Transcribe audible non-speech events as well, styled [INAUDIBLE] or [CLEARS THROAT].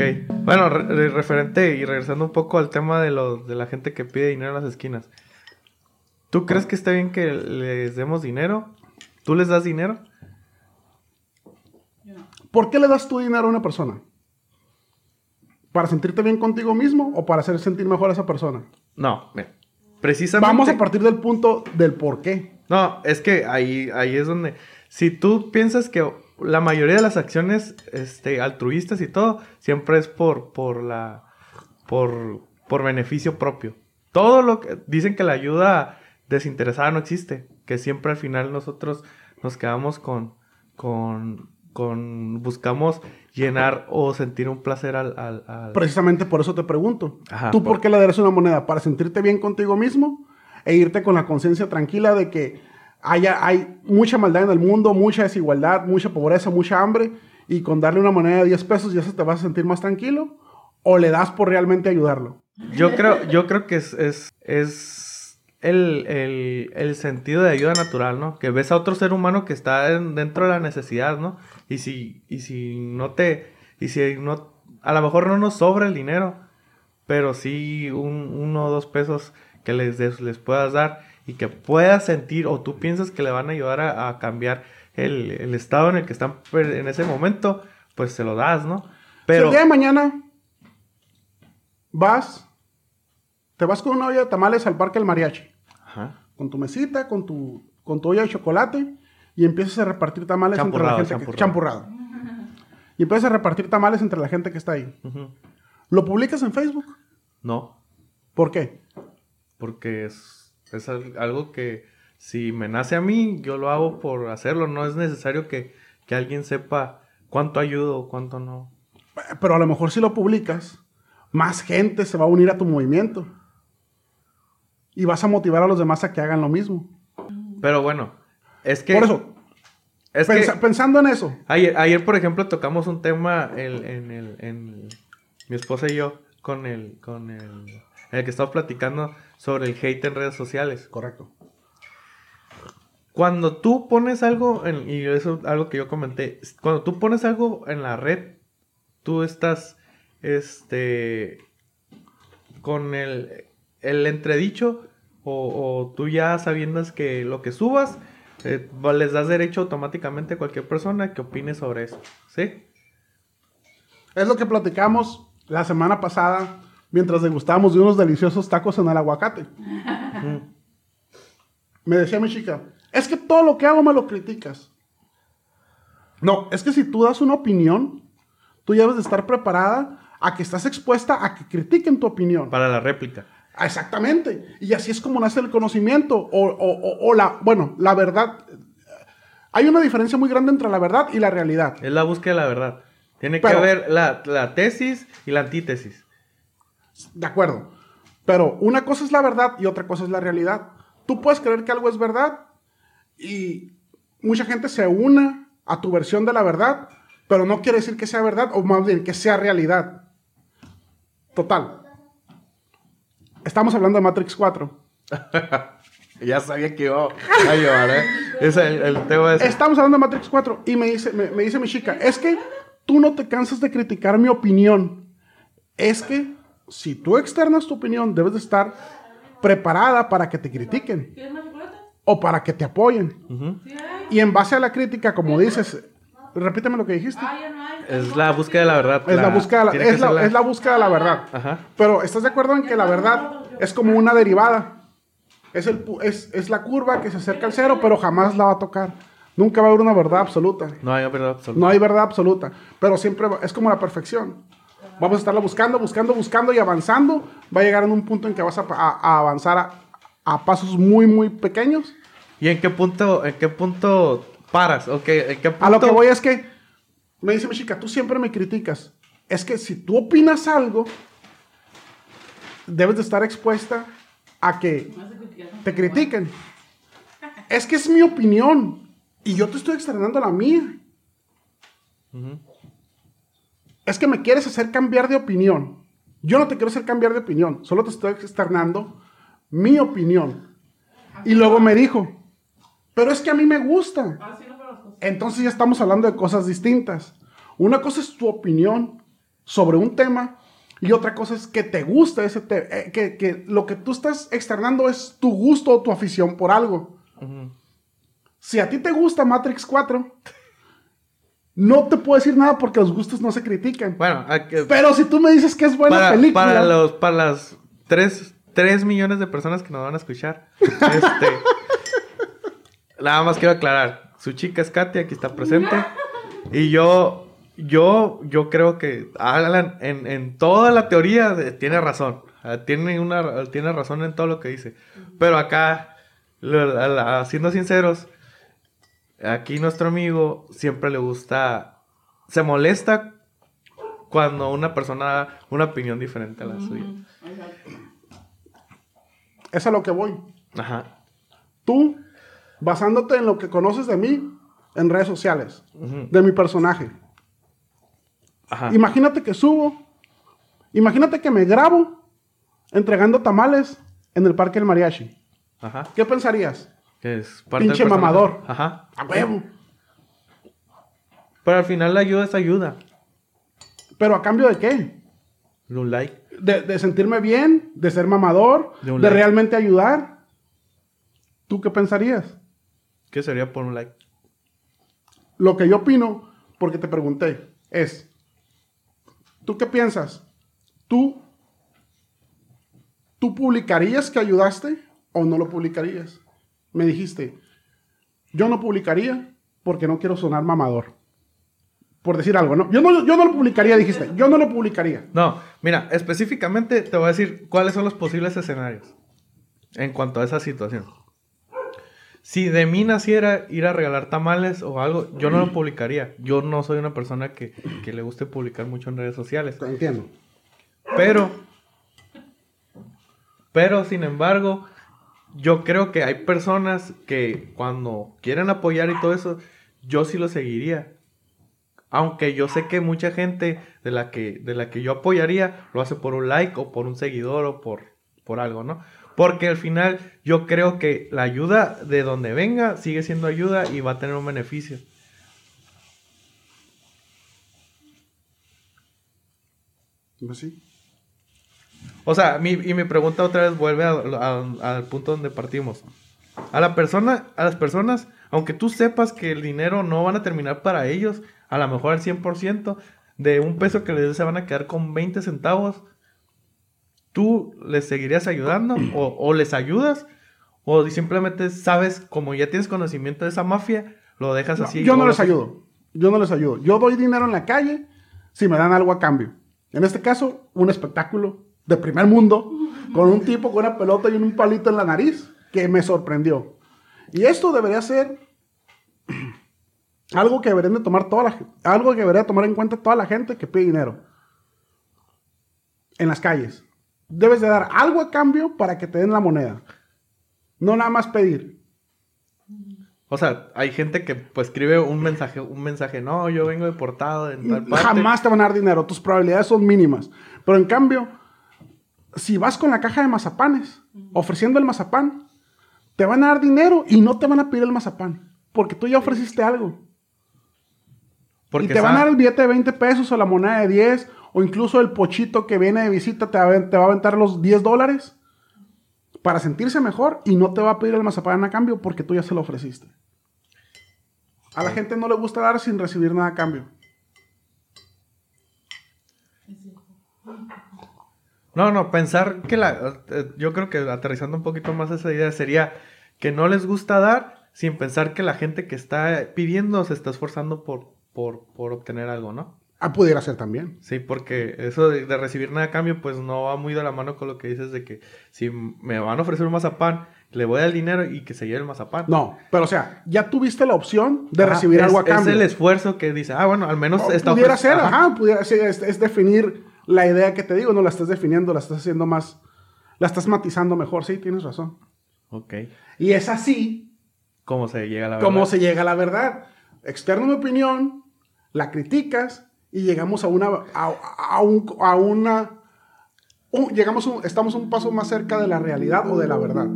Ok. Bueno, re- re- referente y regresando un poco al tema de, lo, de la gente que pide dinero en las esquinas. ¿Tú crees que está bien que les demos dinero? ¿Tú les das dinero? ¿Por qué le das tu dinero a una persona? ¿Para sentirte bien contigo mismo o para hacer sentir mejor a esa persona? No, mira, precisamente. Vamos a partir del punto del por qué. No, es que ahí, ahí es donde. Si tú piensas que la mayoría de las acciones este, altruistas y todo, siempre es por, por la. por, por beneficio propio. Todo lo que. Dicen que la ayuda desinteresada no existe. Que siempre al final nosotros nos quedamos con. con. con. buscamos llenar o sentir un placer al. al- al- Precisamente por eso te pregunto. Ajá, ¿Tú por- por qué le darías una moneda? ¿Para sentirte bien contigo mismo e irte con la conciencia tranquila de que hay mucha maldad en el mundo, mucha desigualdad, mucha pobreza, mucha hambre y con darle una moneda de 10 pesos ya se te vas a sentir más tranquilo? ¿O le das por realmente ayudarlo? Yo creo, yo creo que es, es, es el, el- el sentido de ayuda natural, ¿no? Que ves a otro ser humano que está en- dentro de la necesidad, ¿no? Y si, y si no te, y si no, a lo mejor no nos sobra el dinero, pero sí un, uno o dos pesos que les, les puedas dar y que puedas sentir o tú piensas que le van a ayudar a, a cambiar el, el estado en el que están en ese momento, pues se lo das, ¿no? Si Pero... el día de mañana vas, te vas con una olla de tamales al parque del mariachi, Ajá. con tu mesita, con tu, con tu olla de chocolate y empiezas a repartir tamales entre la Champurrado, gente que, champurrado. champurrado. [LAUGHS] Y empiezas a repartir tamales entre la gente que está ahí. Ujú. ¿Lo publicas en Facebook? No. ¿Por qué? Porque es, es al- algo que si me nace a mí, yo lo hago por hacerlo. No es necesario que, que alguien sepa cuánto ayudo o cuánto no. Pero a lo mejor si lo publicas, más gente se va a unir a tu movimiento. Y vas a motivar a los demás a que hagan lo mismo. Pero bueno, es que... Por eso, es que pensando en eso, ayer, ayer, por ejemplo, tocamos un tema en, en el... en mi esposa y yo con el... con el... en el que estamos platicando sobre el hate en redes sociales. correcto. Cuando tú pones algo, en- y eso es algo que yo comenté, cuando tú pones algo en la red, tú estás, este, con el, el entredicho, o, o tú ya sabiendas que lo que subas, eh, les das derecho automáticamente a cualquier persona que opine sobre eso, ¿sí? Es lo que platicamos la semana pasada mientras degustábamos de unos deliciosos tacos en el aguacate. [LAUGHS] Me decía mi chica, es que todo lo que hago me lo criticas. No, es que si tú das una opinión, tú ya debes de estar preparada a que estás expuesta a que critiquen tu opinión. Para la réplica. Ah, Exactamente. Y así es como nace el conocimiento. O, o- o- o la, bueno, la verdad. Hay una diferencia muy grande entre la verdad y la realidad. Es la búsqueda de la verdad. Tiene que haber la, la tesis y la antítesis. De acuerdo. Pero una cosa es la verdad y otra cosa es la realidad. Tú puedes creer que algo es verdad y mucha gente se una a tu versión de la verdad, pero no quiere decir que sea verdad o más bien que sea realidad. Total. Estamos hablando de Matrix 4. [LAUGHS] Ya sabía que iba a llevar, ¿eh? Ese, el, el tema es... Estamos hablando de Matrix 4 y me dice, me, me dice mi chica, es que tú no te cansas de criticar mi opinión. Es que si tú externas tu opinión, debes de estar preparada para que te critiquen o para que te apoyen. Y en base a la crítica, como dices, repíteme lo que dijiste. Ah. Es la búsqueda de la verdad. Es la, búsqueda, la- es, la, es la búsqueda de la verdad. Ajá. Pero ¿estás de acuerdo en que la verdad es como una derivada? Es, el, es, es la curva que se acerca al cero, pero jamás la va a tocar. Nunca va a haber una verdad absoluta. No hay verdad absoluta. No hay verdad absoluta, pero siempre va- es como la perfección. Vamos a estarla buscando, buscando, buscando y avanzando. Va a llegar en un punto en que vas a, a- a avanzar a, a pasos muy, muy pequeños. ¿Y en qué punto, en qué punto paras? Ok, ¿en qué punto? A lo que voy es que, me dice mi chica, tú siempre me criticas. Es que si tú opinas algo, debes de estar expuesta a que te critiquen. Es que es mi opinión y yo te estoy externando la mía. Ujú. Es que me quieres hacer cambiar de opinión. Yo no te quiero hacer cambiar de opinión, solo te estoy externando mi opinión. Y luego me dijo, pero es que a mí me gusta. Entonces ya estamos hablando de cosas distintas. Una cosa es tu opinión sobre un tema y otra cosa es que te guste ese tema, eh, que, que lo que tú estás externando es tu gusto o tu afición por algo. Si a ti te gusta Matrix 4, no te puedo decir nada porque los gustos no se critican. Bueno, que- Pero si tú me dices que es buena para, película. para los, para las 3, millones de personas que nos van a escuchar. este, [LAUGHS] nada más quiero aclarar. Su chica es Katy, aquí está presente. Y yo, yo, yo creo que Alan, en, en toda la teoría, de- tiene razón. Ah, Tiene, una, tiene razón en todo lo que dice. Pero acá, lo- la- la- siendo sinceros, aquí nuestro amigo siempre le gusta, se molesta cuando una persona da una opinión diferente a la suya. Es a lo que voy. Ajá. Tú, basándote en lo que conoces de mí, en redes sociales, de mi personaje. Ajá. Imagínate que subo, imagínate que me grabo entregando tamales en el Parque del Mariachi. Ajá. ¿Qué pensarías? Que es parte Pinche del mamador. Ajá. A huevo. Pero al final la ayuda es ayuda. ¿Pero a cambio de qué? Un like. De, de sentirme bien, de ser mamador, De de, like. realmente ayudar. ¿Tú qué pensarías? ¿Qué sería por un like? Lo que yo opino, porque te pregunté, es, ¿tú qué piensas? ¿Tú, ¿Tú publicarías que ayudaste o no lo publicarías? Me dijiste, yo no publicaría porque no quiero sonar mamador. Por decir algo, ¿no? Yo no, yo no lo publicaría, dijiste, yo no lo publicaría. No, mira, específicamente te voy a decir cuáles son los posibles escenarios en cuanto a esa situación. Si de mí naciera ir a regalar tamales o algo, yo no lo [CLEARS THROAT] publicaría. Yo no soy una persona que, que le guste publicar mucho en redes sociales. Entiendo. Pero, pero sin embargo, yo creo que hay personas que cuando quieren apoyar y todo eso, yo sí lo seguiría. Aunque yo sé que mucha gente de la que, de la que yo apoyaría lo hace por un like o por un seguidor o por, por algo, ¿no? Porque al final yo creo que la ayuda de donde venga sigue siendo ayuda y va a tener un beneficio. Pues sí. O sea, mi, y mi pregunta otra vez vuelve a- a- al punto donde partimos. A la persona, a las personas, aunque tú sepas que el dinero no van a terminar para ellos, a lo mejor al 100%, de un peso que les des se van a quedar con 20 centavos, ¿tú les seguirías ayudando? [CLEARS THROAT] ¿O, o les ayudas? ¿O simplemente sabes, como ya tienes conocimiento de esa mafia, lo dejas No, así? yo no les ayudo. Yo no les ayudo. Yo doy dinero en la calle si me dan algo a cambio. En este caso, un espectáculo de primer mundo con un tipo con una pelota y un palito en la nariz que me sorprendió. Y esto debería ser [CLEARS THROAT] algo que deberían de tomar toda la algo que debería tomar en cuenta toda la gente que pide dinero en las calles. Debes de dar algo a cambio para que te den la moneda. No nada más pedir. O sea, hay gente que pues escribe un mensaje, un mensaje, no, yo vengo deportado en tal parte. Jamás te van a dar dinero, tus probabilidades son mínimas. Pero en cambio, si vas con la caja de mazapanes ofreciendo el mazapán, te van a dar dinero y no te van a pedir el mazapán, porque tú ya ofreciste algo. Porque y te van a dar el billete de 20 pesos o la moneda de 10 o incluso el pochito que viene de visita te va, a- te va a aventar los 10 dólares para sentirse mejor y no te va a pedir el mazapán a cambio porque tú ya se lo ofreciste. A la gente no le gusta dar sin recibir nada a cambio. No, no, pensar que la... eh, Yo creo que aterrizando un poquito más esa idea sería que no les gusta dar sin pensar que la gente que está pidiendo se está esforzando por, por, por obtener algo, ¿no? Ah, pudiera ser también. Sí, porque eso de, de recibir nada a cambio, pues no va muy de la mano con lo que dices de que si me van a ofrecer un mazapán, le voy a dar el dinero y que se lleve el mazapán. No, pero o sea, ya tuviste la opción de Ajá, recibir es- algo a cambio. Es el esfuerzo que dice, ah, bueno, al menos O está pudiera ser, ajá. ajá, pudiera ser, es, es definir la idea que te digo, no la estás definiendo, la estás haciendo más, la estás matizando mejor, sí, tienes razón. Ok. Y es así ¿Cómo se llega a la como verdad? se llega a la verdad. Externo mi opinión, la criticas y llegamos a una, a, a un, a una, un- llegamos, un- estamos un paso más cerca de la realidad o de la verdad.